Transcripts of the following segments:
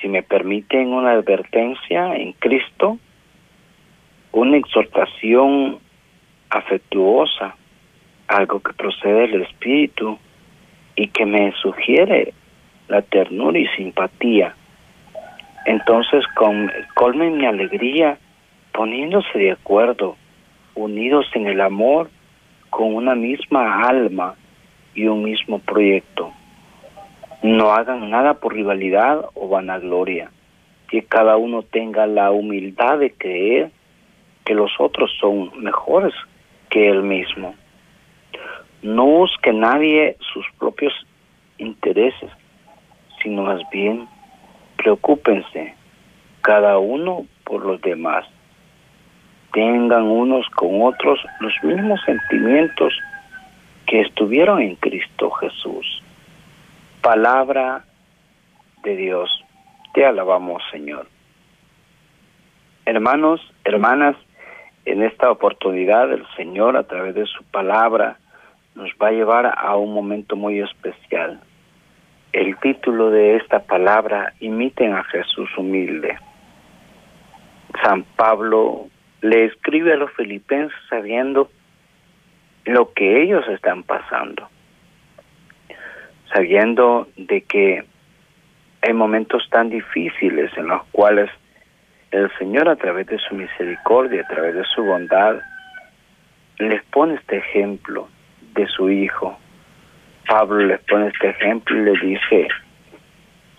si me permiten una advertencia en Cristo, una exhortación afectuosa, algo que procede del Espíritu y que me sugiere la ternura y simpatía. Entonces, con, colmen mi alegría poniéndose de acuerdo, unidos en el amor, con una misma alma y un mismo proyecto. No hagan nada por rivalidad o vanagloria, que cada uno tenga la humildad de creer que los otros son mejores que él mismo. No busque nadie sus propios intereses, sino más bien preocúpense cada uno por los demás. Tengan unos con otros los mismos sentimientos que estuvieron en Cristo Jesús. Palabra de Dios. Te alabamos, Señor. Hermanos, hermanas, en esta oportunidad el Señor a través de su palabra nos va a llevar a un momento muy especial. El título de esta palabra, imiten a Jesús humilde. San Pablo le escribe a los filipenses sabiendo lo que ellos están pasando, sabiendo de que hay momentos tan difíciles en los cuales el Señor a través de su misericordia, a través de su bondad, les pone este ejemplo de su hijo. Pablo les pone este ejemplo y le dice,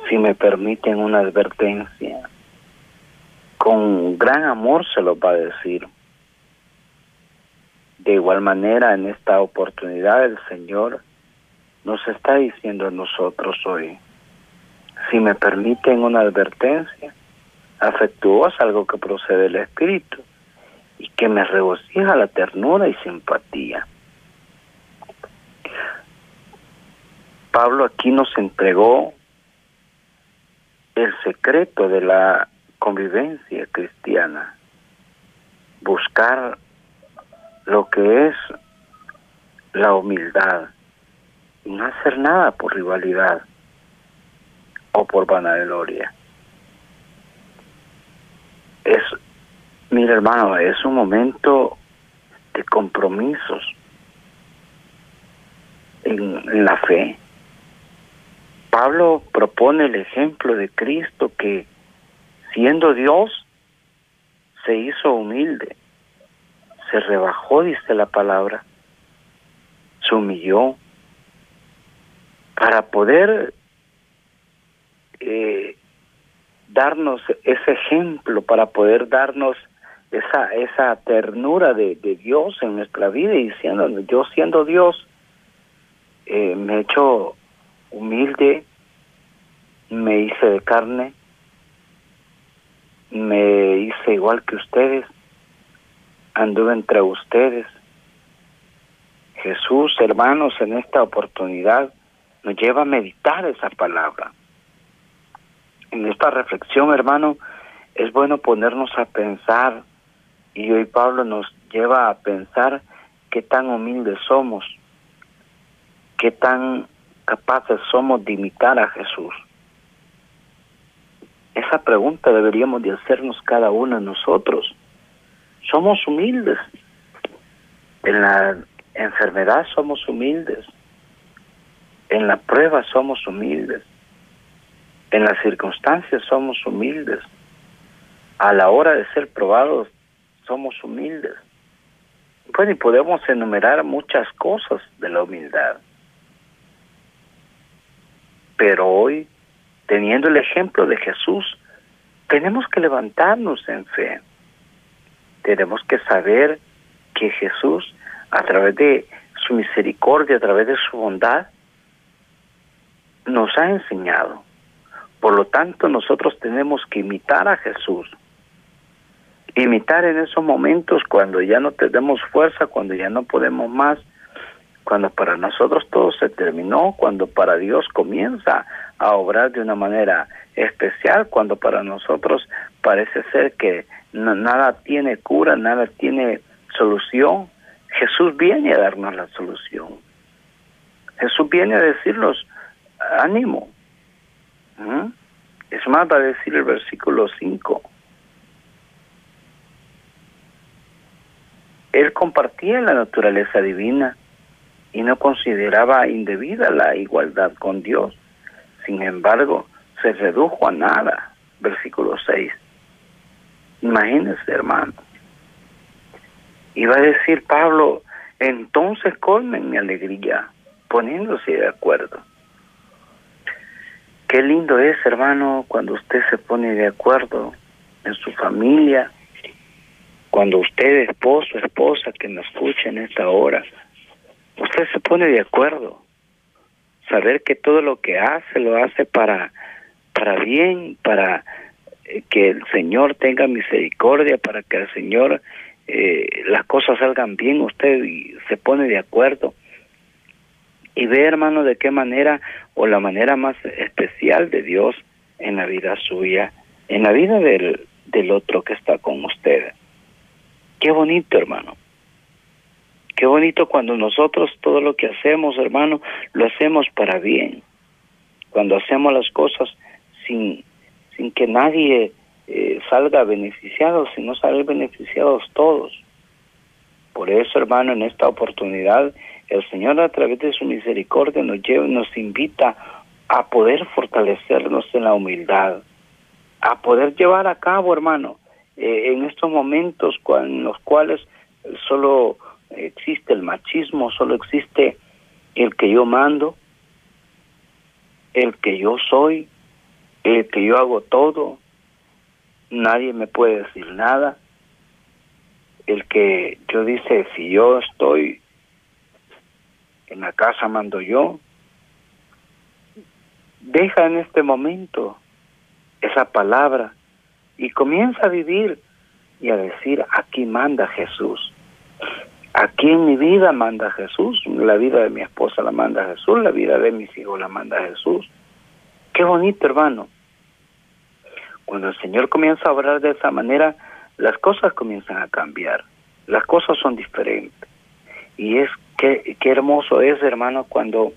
si me permiten una advertencia, con gran amor se lo va a decir. De igual manera, en esta oportunidad el Señor nos está diciendo a nosotros hoy, si me permiten una advertencia afectuosa, algo que procede del Espíritu y que me regocija la ternura y simpatía. Pablo aquí nos entregó el secreto de la convivencia cristiana, buscar lo que es la humildad no hacer nada por rivalidad o por vanagloria. Es, mira hermano, es un momento de compromisos en la fe Pablo propone el ejemplo de Cristo que, siendo Dios, se hizo humilde, se rebajó, dice la palabra, se humilló para poder eh, darnos ese ejemplo, para poder darnos esa esa ternura de, Dios en nuestra vida y siendo yo siendo Dios eh, me he hecho humilde, me hice de carne, me hice igual que ustedes, anduve entre ustedes. Jesús, hermanos, en esta oportunidad nos lleva a meditar esa palabra. En esta reflexión, hermano, es bueno ponernos a pensar, y hoy Pablo nos lleva a pensar qué tan humildes somos, qué tan capaces somos de imitar a Jesús? Esa pregunta deberíamos de hacernos cada uno de nosotros. Somos humildes. En la enfermedad somos humildes. En la prueba somos humildes. En las circunstancias somos humildes. A la hora de ser probados somos humildes. Bueno, y podemos enumerar muchas cosas de la humildad. Pero hoy, teniendo el ejemplo de Jesús, tenemos que levantarnos en fe. Tenemos que saber que Jesús, a través de su misericordia, a través de su bondad, nos ha enseñado. Por lo tanto, nosotros tenemos que imitar a Jesús. Imitar en esos momentos cuando ya no tenemos fuerza, cuando ya no podemos más, cuando para nosotros todo se terminó, cuando para Dios comienza a obrar de una manera especial, cuando para nosotros parece ser que nada tiene cura, nada tiene solución, Jesús viene a darnos la solución. Jesús viene a decirnos, ánimo, es Es más, va a decir el versículo 5. Él compartía la naturaleza divina y no consideraba indebida la igualdad con Dios. Sin embargo, se redujo a nada. Versículo 6. Imagínense, hermano. Iba a decir Pablo, entonces colmen mi alegría, poniéndose de acuerdo. Qué lindo es, hermano, cuando usted se pone de acuerdo en su familia, cuando usted, esposo, esposa, que me escucha en esta hora, usted se pone de acuerdo. Saber que todo lo que hace lo hace para, para bien, para eh, que el Señor tenga misericordia, para que el Señor eh, las cosas salgan bien, usted se pone de acuerdo y ve, hermano, de qué manera o la manera más especial de Dios en la vida suya, en la vida del, del otro que está con usted. Qué bonito, hermano. Qué bonito cuando nosotros todo lo que hacemos, hermano, lo hacemos para bien. Cuando hacemos las cosas sin, sin que nadie eh, salga beneficiado, sino salen beneficiados todos. Por eso, hermano, en esta oportunidad el Señor a través de su misericordia nos lleva, nos invita a poder fortalecernos en la humildad, a poder llevar a cabo, hermano, eh, en estos momentos en los cuales solo existe el machismo, solo existe el que yo mando, el que yo soy, el que yo hago todo, nadie me puede decir nada, el que yo dice, si yo estoy en la casa mando yo. Deja en este momento esa palabra y comienza a vivir y a decir, aquí manda Jesús. Aquí en mi vida manda Jesús, la vida de mi esposa la manda Jesús, la vida de mis hijos la manda Jesús. Qué bonito, hermano. Cuando el Señor comienza a obrar de esa manera, las cosas comienzan a cambiar, las cosas son diferentes. Y es Qué, hermoso es, hermano, cuando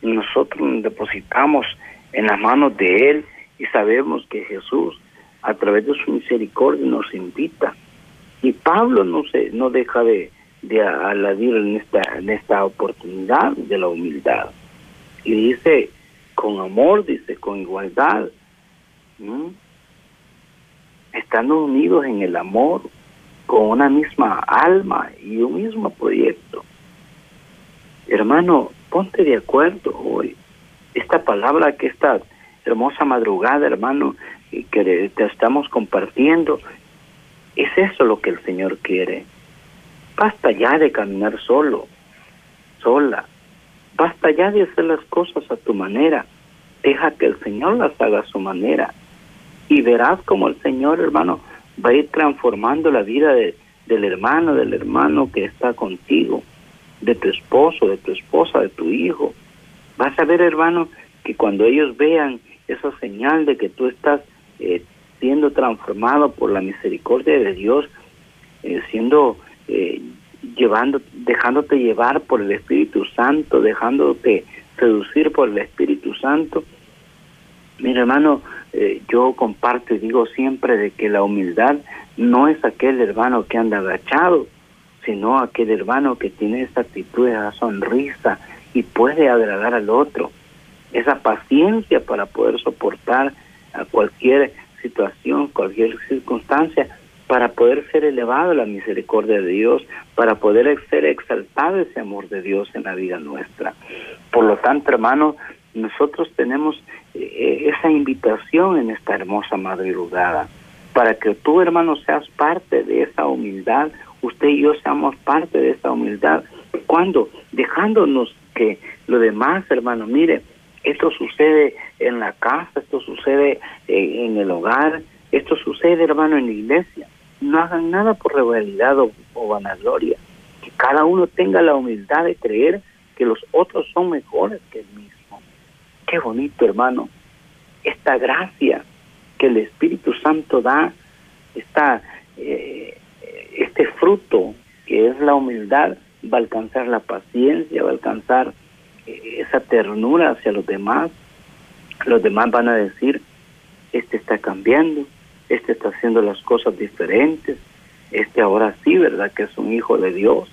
nosotros nos depositamos en las manos de Él y sabemos que Jesús, a través de su misericordia, nos invita. Y Pablo no se no deja de, de aladir en esta, en esta oportunidad de la humildad. Y dice, con amor, dice, con igualdad, estando unidos en el amor, con una misma alma y un mismo proyecto. Hermano, ponte de acuerdo hoy. Esta palabra que esta hermosa madrugada, hermano, que te estamos compartiendo, es eso lo que el Señor quiere. Basta ya de caminar solo, sola. Basta ya de hacer las cosas a tu manera. Deja que el Señor las haga a su manera. Y verás como el Señor, hermano, va a ir transformando la vida de, del hermano, del hermano que está contigo de tu esposo, de tu esposa, de tu hijo. Vas a ver, hermano, que cuando ellos vean esa señal de que tú estás eh, siendo transformado por la misericordia de Dios, eh, siendo eh, llevando, dejándote llevar por el Espíritu Santo, dejándote seducir por el Espíritu Santo. Mira, hermano, yo comparto y digo siempre de que la humildad no es aquel hermano que anda agachado, sino aquel hermano que tiene esa actitud, esa sonrisa y puede agradar al otro, esa paciencia para poder soportar a cualquier situación, cualquier circunstancia, para poder ser elevado a la misericordia de Dios, para poder ser exaltado ese amor de Dios en la vida nuestra. Por lo tanto, hermano, nosotros tenemos eh, esa invitación en esta hermosa madrugada, para que tú, hermano, seas parte de esa humildad, usted y yo seamos parte de esta humildad. cuando Dejándonos que lo demás, hermano, mire, esto sucede en la casa, esto sucede eh, en el hogar, esto sucede, hermano, en la iglesia. No hagan nada por rivalidad o, o vanagloria. Que cada uno tenga la humildad de creer que los otros son mejores que el mismo. Qué bonito, hermano. Esta gracia que el Espíritu Santo da, esta eh, este fruto que es la humildad va a alcanzar la paciencia, va a alcanzar eh, esa ternura hacia los demás. Los demás van a decir, este cambiando, este está haciendo las cosas diferentes, este ahora sí, ¿verdad? Que es un hijo de Dios.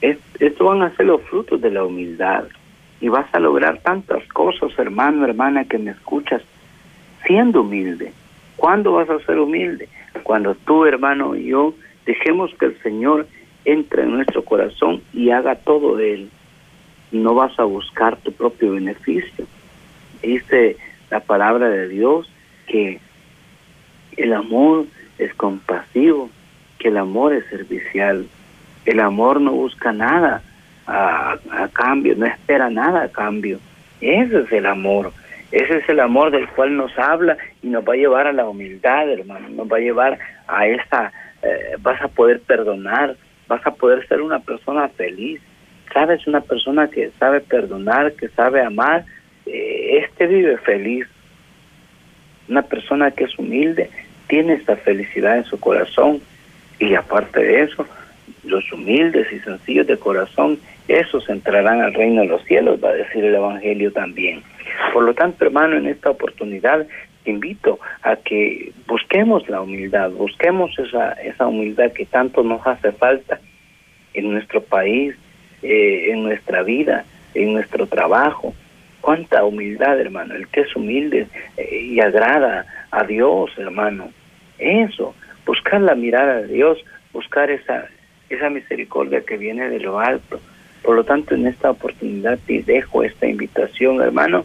esto van a ser los frutos de la humildad y vas a lograr tantas cosas, hermano, hermana, que me escuchas, siendo humilde. ¿Cuándo vas a ser humilde? Cuando tú, hermano, y yo dejemos que el Señor entre en nuestro corazón y haga todo de Él. No vas a buscar tu propio beneficio. Dice la palabra de Dios que el amor es compasivo, que el amor es servicial. El amor no busca nada, a, cambio, no espera nada a cambio. Ese es el amor. Ese es el amor del cual nos habla y nos va a llevar a la humildad, hermano. Nos va a llevar a esa, eh, vas a poder perdonar, vas a poder ser una persona feliz. Sabes, una persona que sabe perdonar, que sabe amar, eh, este vive feliz. Una persona que es humilde tiene esta felicidad en su corazón y aparte de eso, los humildes y sencillos de corazón, esos entrarán al reino de los cielos, va a decir el Evangelio también. Por lo tanto, hermano, en esta oportunidad invito a que busquemos la humildad, busquemos esa, esa humildad que tanto nos hace falta en nuestro país, eh, en nuestra vida, en nuestro trabajo. Cuánta humildad, hermano, el que es humilde eh, y agrada a Dios, hermano. Eso, buscar la mirada de Dios, buscar esa, esa misericordia que viene de lo alto. Por lo tanto, en esta oportunidad te dejo esta invitación, hermano,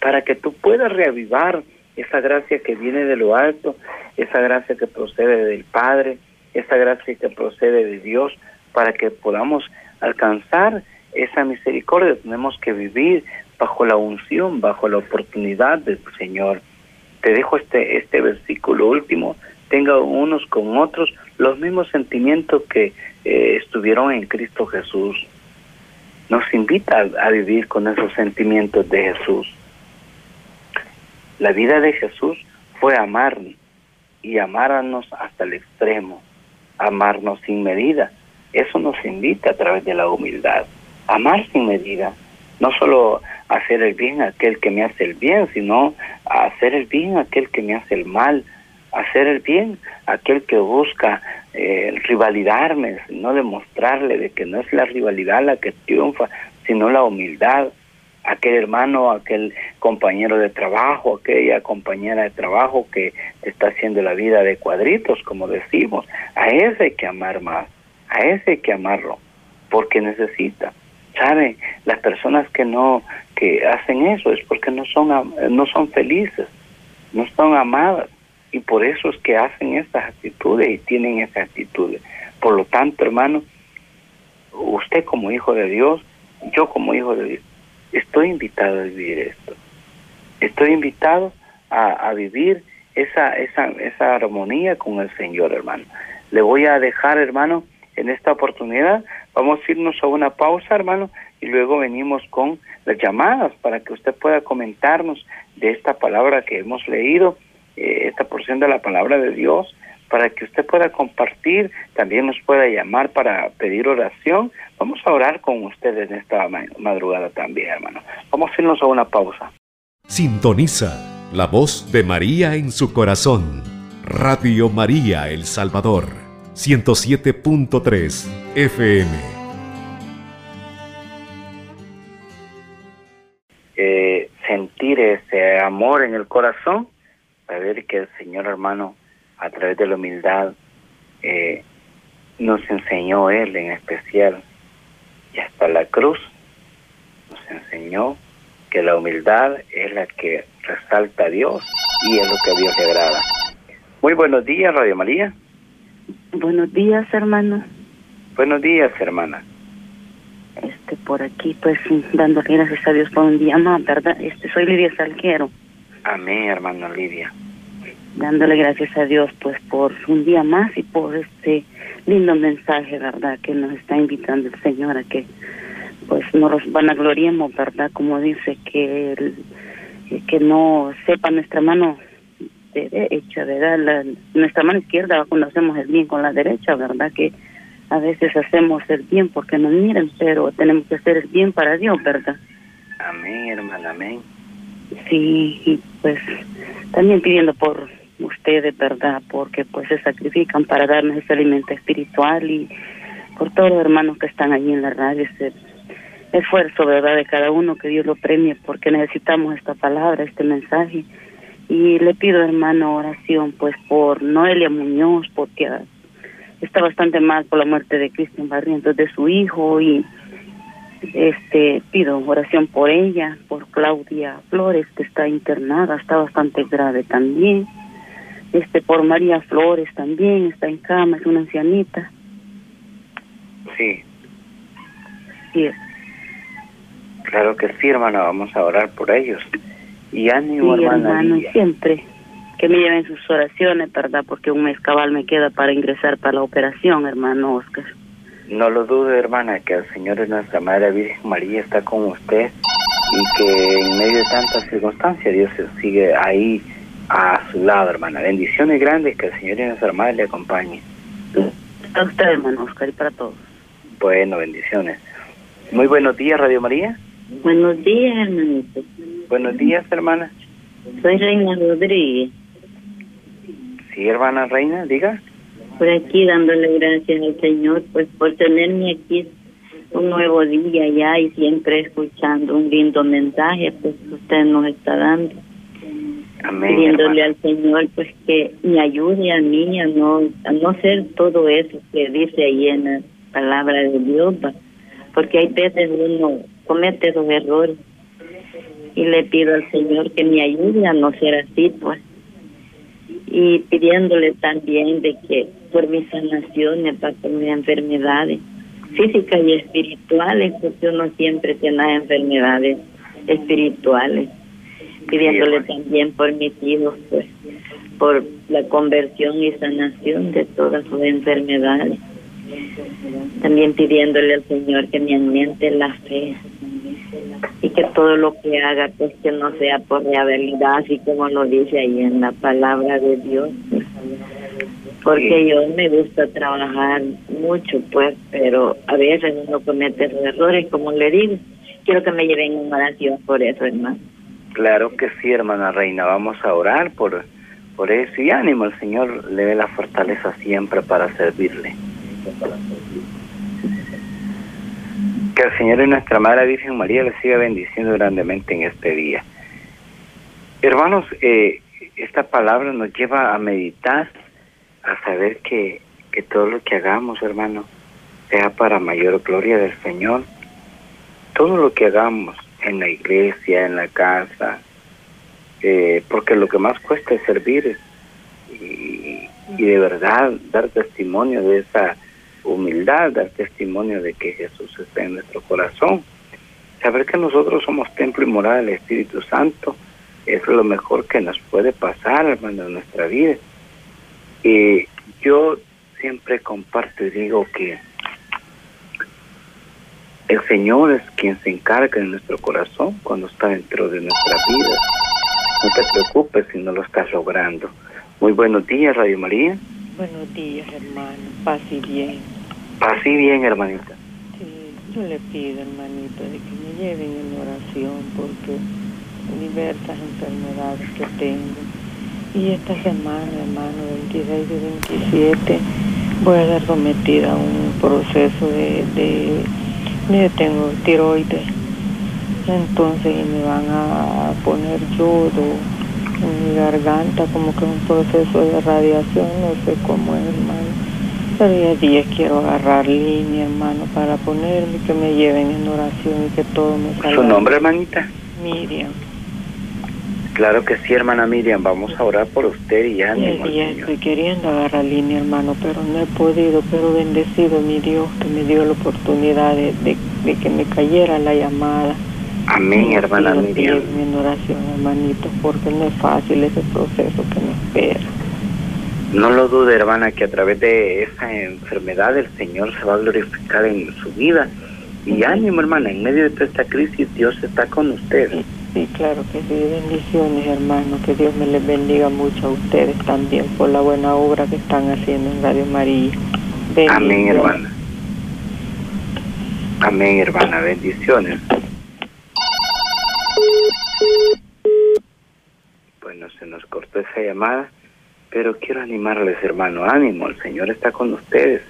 para que tú puedas reavivar esa gracia que viene de lo alto, esa gracia que procede del Padre, esa gracia que procede de Dios, para que podamos alcanzar esa misericordia. Tenemos que vivir bajo la unción, bajo la oportunidad del Señor. Te dejo este, este versículo último, tenga unos con otros los mismos sentimientos que eh, estuvieron en Cristo Jesús. Nos invita a, vivir con esos sentimientos de Jesús. La vida de Jesús fue amar y amarnos hasta el extremo, amarnos sin medida. Eso nos invita a través de la humildad, amar sin medida, no solo hacer el bien a aquel que me hace el bien, sino hacer el bien a aquel que me hace el mal, hacer el bien a aquel que busca eh, rivalidarme, no demostrarle de que no es la rivalidad la que triunfa, sino la humildad, aquel hermano, aquel compañero de trabajo, aquella compañera de trabajo que está haciendo la vida de cuadritos, como decimos, a ese hay que amar más, a ese hay que amarlo, porque necesita. ¿Sabe? Las personas que no que hacen eso es porque no son no son felices, no son amadas y por eso es que hacen estas actitudes y tienen esas actitudes. Por lo tanto, hermano, usted como hijo de Dios, yo como hijo de Dios, estoy invitado a vivir esto. Estoy invitado a, a vivir esa, esa, esa armonía con el Señor, hermano. Le voy a dejar, hermano, en esta oportunidad. Vamos a irnos a una pausa, hermano, y luego venimos con las llamadas para que usted pueda comentarnos de esta palabra que hemos leído eh, esta porción de la palabra de Dios para que usted pueda compartir, también nos pueda llamar para pedir oración. Vamos a orar con ustedes en esta madrugada también, hermano. Vamos a irnos a una pausa. Sintoniza la voz de María en su corazón. Radio María El Salvador, 107.3 FM. Eh, sentir ese amor en el corazón saber que el Señor hermano, a través de la humildad, eh, nos enseñó Él en especial, y hasta la cruz nos enseñó que la humildad es la que resalta a Dios y es lo que a Dios le agrada. Muy buenos días, Radio María. Buenos días, hermano. Buenos días, hermana. Este, por aquí, pues, dando gracias a Dios por un día más, ¿verdad? Este, soy Lidia Salquero. Amén, hermano Lidia. Dándole gracias a Dios pues por un día más y por este lindo mensaje, ¿verdad? Que nos está invitando el Señor a que pues nos vanagloriemos, ¿verdad? Como dice que que no sepa nuestra mano derecha, ¿verdad? La, nuestra mano izquierda cuando hacemos el bien con la derecha, ¿verdad? Que a veces hacemos el bien porque nos miren, pero tenemos que hacer el bien para Dios, ¿verdad? Amén, hermana, amén. Sí, y pues también pidiendo por ustedes, ¿verdad? Porque pues se sacrifican para darnos ese alimento espiritual y por todos los hermanos que están allí en la radio, ese esfuerzo, ¿verdad? De cada uno, que Dios lo premie, porque necesitamos esta palabra, este mensaje. Y le pido, hermano, oración, pues por Noelia Muñoz, porque está bastante mal por la muerte de Cristian Barrientos, de su hijo, y este pido oración por ella, por Claudia Flores, que está internada, está bastante grave también. Este por María Flores también, está en cama, es una ancianita. Sí. Sí. Claro que sí, hermana, vamos a orar por ellos. Y ánimo, sí, hermana. hermano, siempre que me lleven sus oraciones, ¿verdad? Porque un mes cabal me queda para ingresar para la operación, hermano Oscar. No lo dude, hermana, que el Señor es nuestra Madre Virgen María está con usted y que en medio de tantas circunstancias Dios sigue ahí a su lado, hermana. Bendiciones grandes, que el Señor y nuestra Madre le acompañe. A usted, hermano Oscar, y para todos. Bueno, bendiciones. Muy buenos días, Radio María. Buenos días, hermanito. Buenos días, hermana. Soy Reina Rodríguez. Sí, hermana Reina, diga. Por aquí dándole gracias al Señor, pues por tenerme aquí un nuevo día ya y siempre escuchando un lindo mensaje, pues usted nos está dando. Amén. Pidiéndole hermana. al Señor, pues que me ayude a mí a no, a no ser todo eso que dice ahí en la palabra de Dios, va. porque hay veces uno comete los errores y le pido al Señor que me ayude a no ser así, pues. Y pidiéndole también de que por mis sanaciones, para por mis enfermedades físicas y espirituales, porque uno siempre tiene enfermedades espirituales. Pidiéndole también por mis hijos, pues, por la conversión y sanación de todas sus enfermedades. También pidiéndole al Señor que me aumente la fe y que todo lo que haga pues que no sea por realidad así como lo dice ahí en la palabra de Dios pues. porque Sí. yo me gusta trabajar mucho pues pero a veces uno comete errores como le digo quiero que me lleven en oración por eso hermano Claro que sí, hermana Reina. Vamos a orar por, por eso. Y ánimo, el Señor le dé la fortaleza siempre para servirle. Que el Señor y nuestra Madre Virgen María le siga bendiciendo grandemente en este día. Hermanos, eh, esta palabra nos lleva a meditar, a saber que, que todo lo que hagamos, hermano, sea para mayor gloria del Señor. Todo lo que hagamos en la iglesia, en la casa, eh, porque lo que más cuesta es servir y, y de verdad dar testimonio de esa humildad, dar testimonio de que Jesús está en nuestro corazón. Saber que nosotros somos templo y morada del Espíritu Santo es lo mejor que nos puede pasar, hermano, en nuestra vida. Y yo siempre comparto y digo que el Señor es quien se encarga de nuestro corazón cuando está dentro de nuestra vida. No te preocupes si no lo estás logrando. Muy buenos días, Radio María. Buenos días, hermano. Paz y bien. Así bien, hermanita. Sí, yo le pido, hermanito, de que me lleven en oración porque diversas enfermedades que tengo. Y esta semana, hermano, 26 y 27, voy a estar sometida a un proceso de, de mire, tengo tiroides. Entonces me van a poner yodo en mi garganta, como que un proceso de radiación, no sé cómo es, hermano. Pero ya días quiero agarrar línea, hermano, para ponerme, que me lleven en oración y que todo me salga. ¿Su nombre, hermanita? Miriam. Claro que sí, hermana Miriam. Vamos a orar por usted y ánimo estoy queriendo agarrar línea, hermano, pero no he podido. Pero bendecido mi Dios que me dio la oportunidad de, de, de que me cayera la llamada. Amén, hermana Pido Miriam. lleven en oración, hermanito, porque no es fácil ese proceso que me espera. No lo dude, hermana, que a través de esa enfermedad el Señor se va a glorificar en su vida. Y ánimo, hermana, en medio de toda esta crisis Dios está con usted. Sí, claro que sí. Bendiciones, hermano. Que Dios me les bendiga mucho a ustedes también por la buena obra que están haciendo en Radio María. Amén, hermana. Amén, hermana. Bendiciones. Bueno, se nos cortó esa llamada. Pero quiero animarles, hermano, ánimo, el Señor está con ustedes.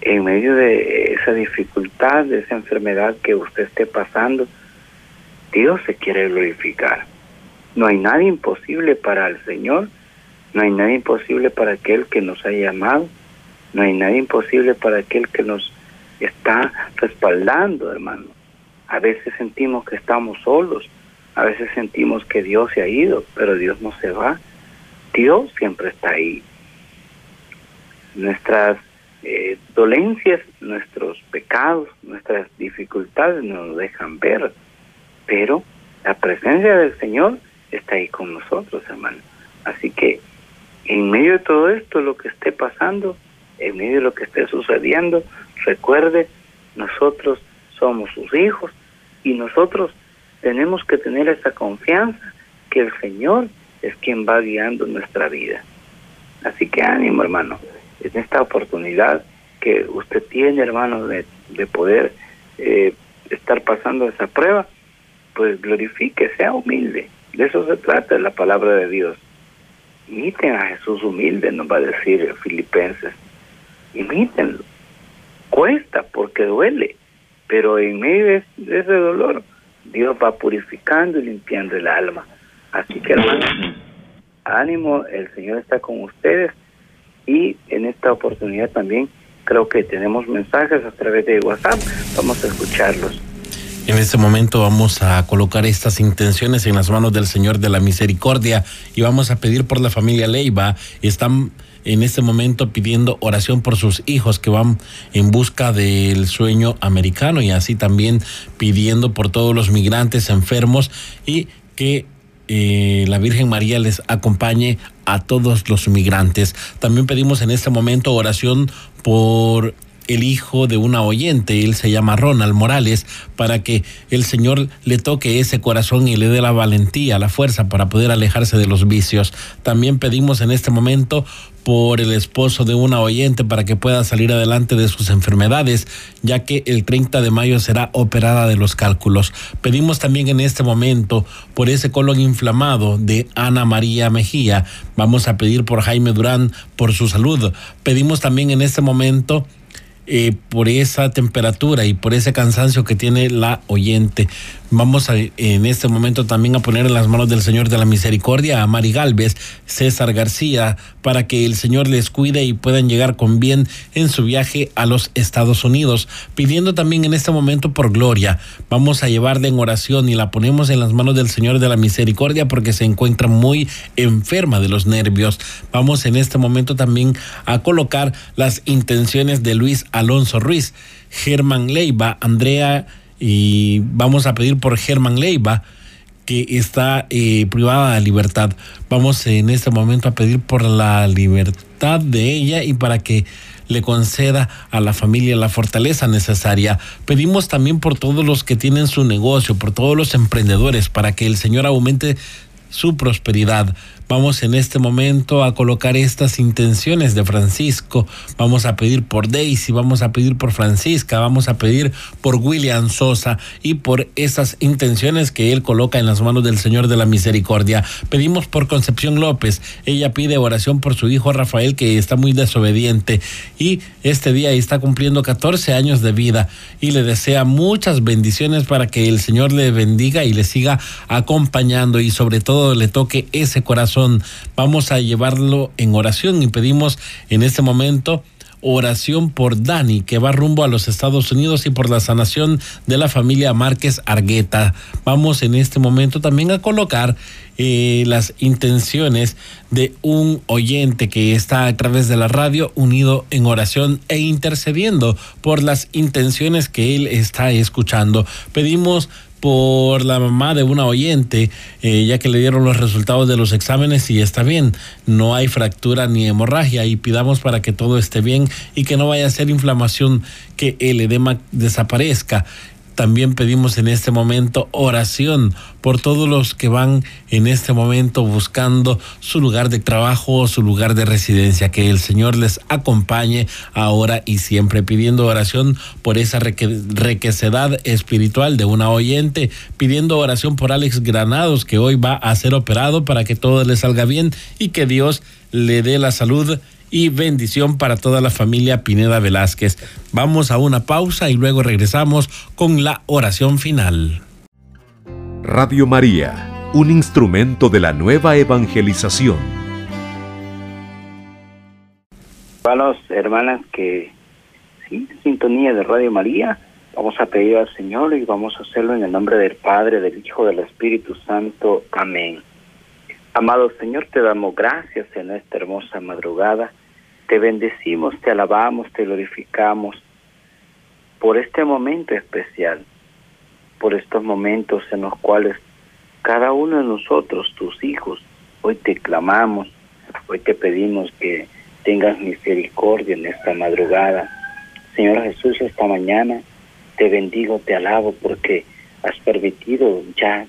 En medio de esa dificultad, de esa enfermedad que usted esté pasando, Dios se quiere glorificar. No hay nada imposible para el Señor, no hay nada imposible para aquel que nos ha llamado, no hay nada imposible para aquel que nos está respaldando, hermano. A veces sentimos que estamos solos, a veces sentimos que Dios se ha ido, pero Dios no se va. Dios siempre está ahí. Nuestras eh, dolencias, nuestros pecados, nuestras dificultades nos dejan ver, pero la presencia del Señor está ahí con nosotros, hermano. Así que en medio de todo esto, lo que esté pasando, en medio de lo que esté sucediendo, recuerde, nosotros somos sus hijos y nosotros tenemos que tener esa confianza que el Señor es quien va guiando nuestra vida. Así que ánimo, hermano, en esta oportunidad que usted tiene, hermano, de, de poder eh, estar pasando esa prueba, pues glorifique, sea humilde. De eso se trata la palabra de Dios. Imiten a Jesús humilde, nos va a decir Filipenses. Imítenlo. Cuesta porque duele, pero en medio de ese dolor, Dios va purificando y limpiando el alma. Así que hermanos, ánimo, el Señor está con ustedes y en esta oportunidad también creo que tenemos mensajes a través de WhatsApp, vamos a escucharlos. En este momento vamos a colocar estas intenciones en las manos del Señor de la Misericordia y vamos a pedir por la familia Leiva. Están en este momento pidiendo oración por sus hijos que van en busca del sueño americano y así también pidiendo por todos los migrantes enfermos y que eh, la Virgen María les acompañe a todos los migrantes. También pedimos en este momento oración por el hijo de una oyente, él se llama Ronald Morales, para que el Señor le toque ese corazón y le dé la valentía, la fuerza para poder alejarse de los vicios. También pedimos en este momento por el esposo de una oyente para que pueda salir adelante de sus enfermedades, ya que el 30 de mayo será operada de los cálculos. Pedimos también en este momento por ese colon inflamado de Ana María Mejía. Vamos a pedir por Jaime Durán por su salud. Pedimos también en este momento eh, por esa temperatura y por ese cansancio que tiene la oyente. Vamos a, en este momento también a poner en las manos del Señor de la Misericordia a Mari Galvez, César García, para que el Señor les cuide y puedan llegar con bien en su viaje a los Estados Unidos, pidiendo también en este momento por Gloria. Vamos a llevarla en oración y la ponemos en las manos del Señor de la Misericordia porque se encuentra muy enferma de los nervios. Vamos en este momento también a colocar las intenciones de Luis Alonso Ruiz, Germán Leiva, Andrea y vamos a pedir por Germán Leiva que está eh, privada de libertad. Vamos en este momento a pedir por la libertad de ella y para que le conceda a la familia la fortaleza necesaria. Pedimos también por todos los que tienen su negocio, por todos los emprendedores, para que el Señor aumente su prosperidad. Vamos en este momento a colocar estas intenciones de Francisco. Vamos a pedir por Daisy, vamos a pedir por Francisca, vamos a pedir por William Sosa y por esas intenciones que él coloca en las manos del Señor de la Misericordia. Pedimos por Concepción López. Ella pide oración por su hijo Rafael que está muy desobediente y este día está cumpliendo 14 años de vida y le desea muchas bendiciones para que el Señor le bendiga y le siga acompañando y sobre todo le toque ese corazón Vamos a llevarlo en oración y pedimos en este momento oración por Dani, que va rumbo a los Estados Unidos y por la sanación de la familia Márquez Argueta. Vamos en este momento también a colocar eh, las intenciones de un oyente que está a través de la radio unido en oración e intercediendo por las intenciones que él está escuchando. Pedimos por la mamá de una oyente, eh, ya que le dieron los resultados de los exámenes y está bien, no hay fractura ni hemorragia y pidamos para que todo esté bien y que no vaya a ser inflamación que el edema desaparezca. También pedimos en este momento oración por todos los que van en este momento buscando su lugar de trabajo o su lugar de residencia. Que el Señor les acompañe ahora y siempre pidiendo oración por esa requecedad espiritual de una oyente, pidiendo oración por Alex Granados que hoy va a ser operado para que todo le salga bien y que Dios le dé la salud y bendición para toda la familia Pineda Velázquez. Vamos a una pausa y luego regresamos con la oración final. Radio María, un instrumento de la nueva evangelización. Hermanos, hermanas que sí, sintonía de Radio María, vamos a pedir al Señor y vamos a hacerlo en el nombre del Padre, del Hijo, del Espíritu Santo. Amén. Amado Señor, te damos gracias en esta hermosa madrugada. Te bendecimos, te alabamos, te glorificamos por este momento especial, por estos momentos en los cuales cada uno de nosotros, tus hijos, hoy te clamamos, hoy te pedimos que tengas misericordia en esta madrugada. Señor Jesús, esta mañana te bendigo, te alabo porque has permitido ya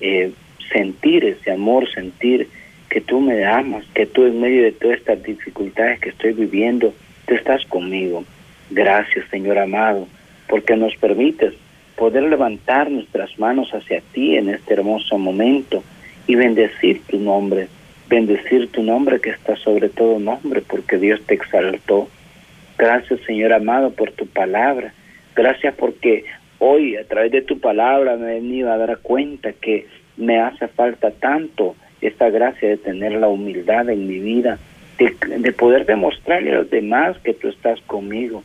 eh, sentir ese amor, sentir que tú me amas, que tú en medio de todas estas dificultades que estoy viviendo, tú estás conmigo. Gracias, Señor amado, porque nos permites poder levantar nuestras manos hacia ti en este hermoso momento y bendecir tu nombre, bendecir tu nombre que está sobre todo nombre, porque Dios te exaltó. Gracias, Señor amado, por tu palabra. Gracias porque hoy a través de tu palabra me he venido a dar cuenta que me hace falta tanto esta gracia de tener la humildad en mi vida, de, poder demostrarle a los demás que tú estás conmigo.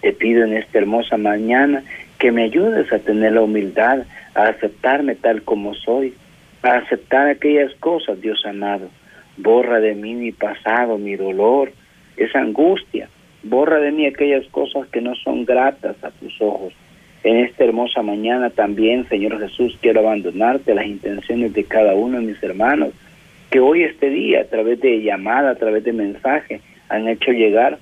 Te pido en esta hermosa mañana que me ayudes a tener la humildad, a aceptarme tal como soy, a aceptar aquellas cosas, Dios amado. Borra de mí mi pasado, mi dolor, esa angustia. Borra de mí aquellas cosas que no son gratas a tus ojos. En esta hermosa mañana también, Señor Jesús, quiero abandonarte las intenciones de cada uno de mis hermanos, que hoy este día, a través de llamada, a través de mensaje, han hecho llegar.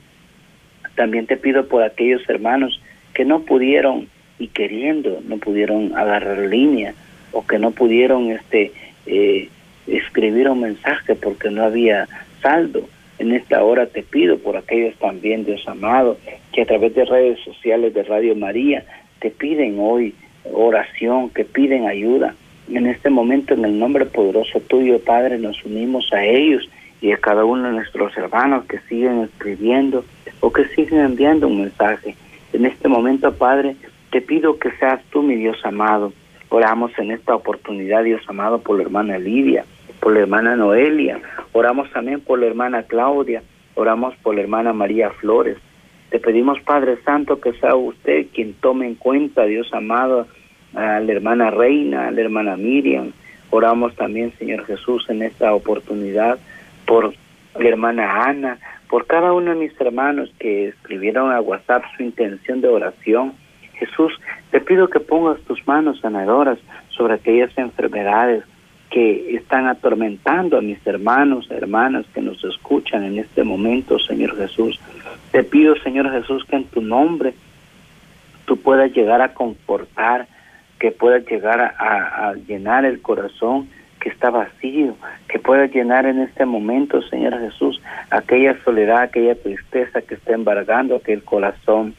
También te pido por aquellos hermanos que no pudieron y queriendo, no pudieron agarrar línea o que no pudieron este eh, escribir un mensaje porque no había saldo. En esta hora te pido por aquellos también, Dios amado, que a través de redes sociales de Radio María te piden hoy oración, que piden ayuda. En este momento, en el nombre poderoso tuyo, Padre, nos unimos a ellos y a cada uno de nuestros hermanos que siguen escribiendo o que siguen enviando un mensaje. En este momento, Padre, te pido que seas tú, mi Dios amado. Oramos en esta oportunidad, Dios amado, por la hermana Lidia, por la hermana Noelia. Oramos también por la hermana Claudia. Oramos por la hermana María Flores. Te pedimos, Padre Santo, que sea usted quien tome en cuenta, Dios amado, a la hermana Reina, a la hermana Miriam. Oramos también, Señor Jesús, en esta oportunidad por la hermana Ana, por cada uno de mis hermanos que escribieron a WhatsApp su intención de oración. Jesús, te pido que pongas tus manos sanadoras sobre aquellas enfermedades que están atormentando a mis hermanos, hermanas que nos escuchan en este momento, Señor Jesús. Te pido, Señor Jesús, que en tu nombre tú puedas llegar a confortar, que puedas llegar a, llenar el corazón que está vacío, que puedas llenar en este momento, Señor Jesús, aquella soledad, aquella tristeza que está embargando aquel corazón.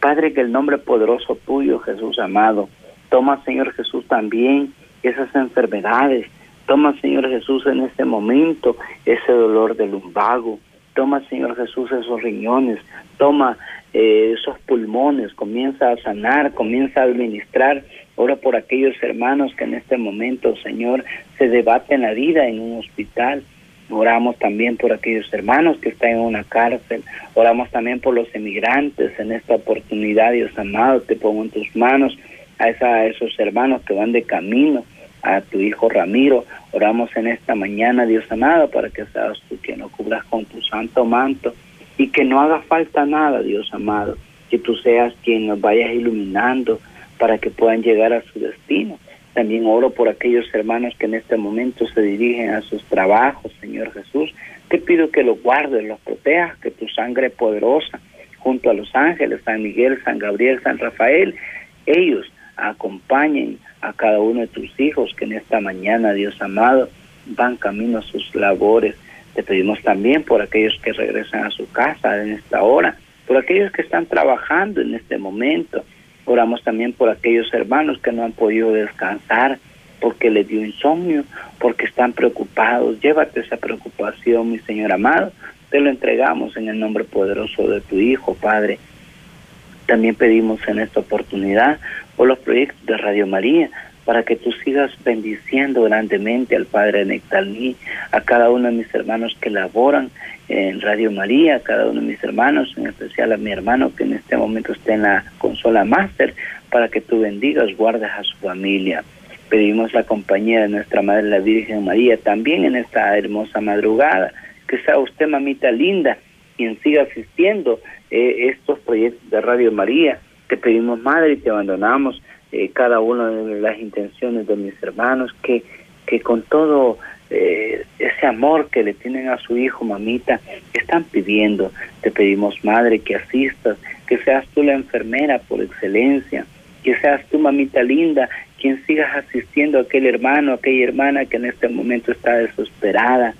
Padre, que el nombre poderoso tuyo, Jesús amado, toma, Señor Jesús, también esas enfermedades. Toma, Señor Jesús, en este momento ese dolor del lumbago. Toma, Señor Jesús, esos riñones. Toma eh, esos pulmones. Comienza a sanar, comienza a administrar. Ora por aquellos hermanos que en este momento, Señor, se debaten la vida en un hospital. Oramos también por aquellos hermanos que están en una cárcel. Oramos también por los emigrantes en esta oportunidad, Dios amado. Te pongo en tus manos a, esa, a esos hermanos que van de camino, a tu hijo Ramiro. Oramos en esta mañana, Dios amado, para que seas tú quien lo cubras con tu santo manto y que no haga falta nada, Dios amado, que tú seas quien nos vayas iluminando para que puedan llegar a su destino. También oro por aquellos hermanos que en este momento se dirigen a sus trabajos, Señor Jesús. Te pido que los guardes, los protejas, que tu sangre poderosa, junto a los ángeles, San Miguel, San Gabriel, San Rafael, ellos acompañen a cada uno de tus hijos que en esta mañana, Dios amado, van camino a sus labores. Te pedimos también por aquellos que regresan a su casa en esta hora, por aquellos que están trabajando en este momento. Oramos también por aquellos hermanos que no han podido descansar porque les dio insomnio, porque están preocupados. Llévate esa preocupación, mi Señor amado. Te lo entregamos en el nombre poderoso de tu Hijo, Padre. También pedimos en esta oportunidad por los proyectos de Radio María, para que tú sigas bendiciendo grandemente al Padre Nectalí, a cada uno de mis hermanos que laboran en Radio María, a cada uno de mis hermanos, en especial a mi hermano que en este momento está en la consola máster, para que tú bendigas, guardes a su familia. Pedimos la compañía de nuestra Madre la Virgen María también en esta hermosa madrugada. Que sea usted, mamita linda, quien siga asistiendo eh, estos proyectos de Radio María. Te pedimos, Madre, y te abandonamos eh, cada una de las intenciones de mis hermanos, que, que con todo eh, ese amor que le tienen a su hijo, mamita, están pidiendo. Te pedimos, madre, que asistas, que seas tú la enfermera por excelencia, que seas tú, mamita linda, quien sigas asistiendo a aquel hermano, aquella hermana que en este momento está desesperada,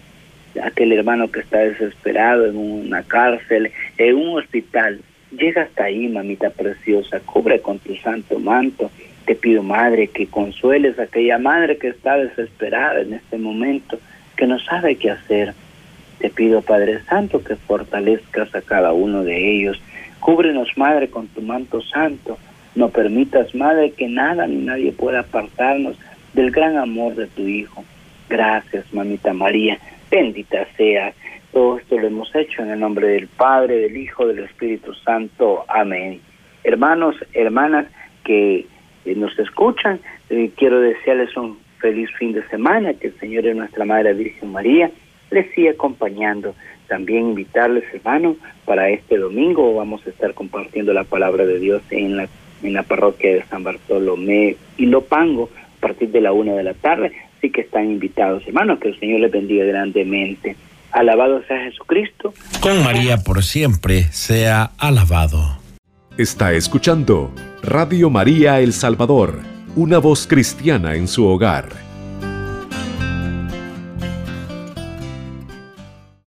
aquel hermano que está desesperado en una cárcel, en un hospital. Llega hasta ahí, mamita preciosa, cubre con tu santo manto. Te pido, madre, que consueles a aquella madre que está desesperada en este momento, que no sabe qué hacer. Te pido, Padre Santo, que fortalezcas a cada uno de ellos. Cúbrenos, Madre, con tu manto santo. No permitas, Madre, que nada ni nadie pueda apartarnos del gran amor de tu Hijo. Gracias, mamita María. Bendita seas. Todo esto lo hemos hecho en el nombre del Padre, del Hijo, del Espíritu Santo. Amén. Hermanos, hermanas que eh, nos escuchan, eh, quiero desearles un feliz fin de semana, que el Señor y nuestra Madre Virgen María les siga acompañando. También invitarles, hermanos, para este domingo vamos a estar compartiendo la palabra de Dios en la, en la parroquia de San Bartolomé y Lopango a partir de la una de la tarde. Así que están invitados, hermanos, que el Señor les bendiga grandemente. Alabado sea Jesucristo. Con María por siempre sea alabado. Está escuchando Radio María El Salvador, una voz cristiana en su hogar.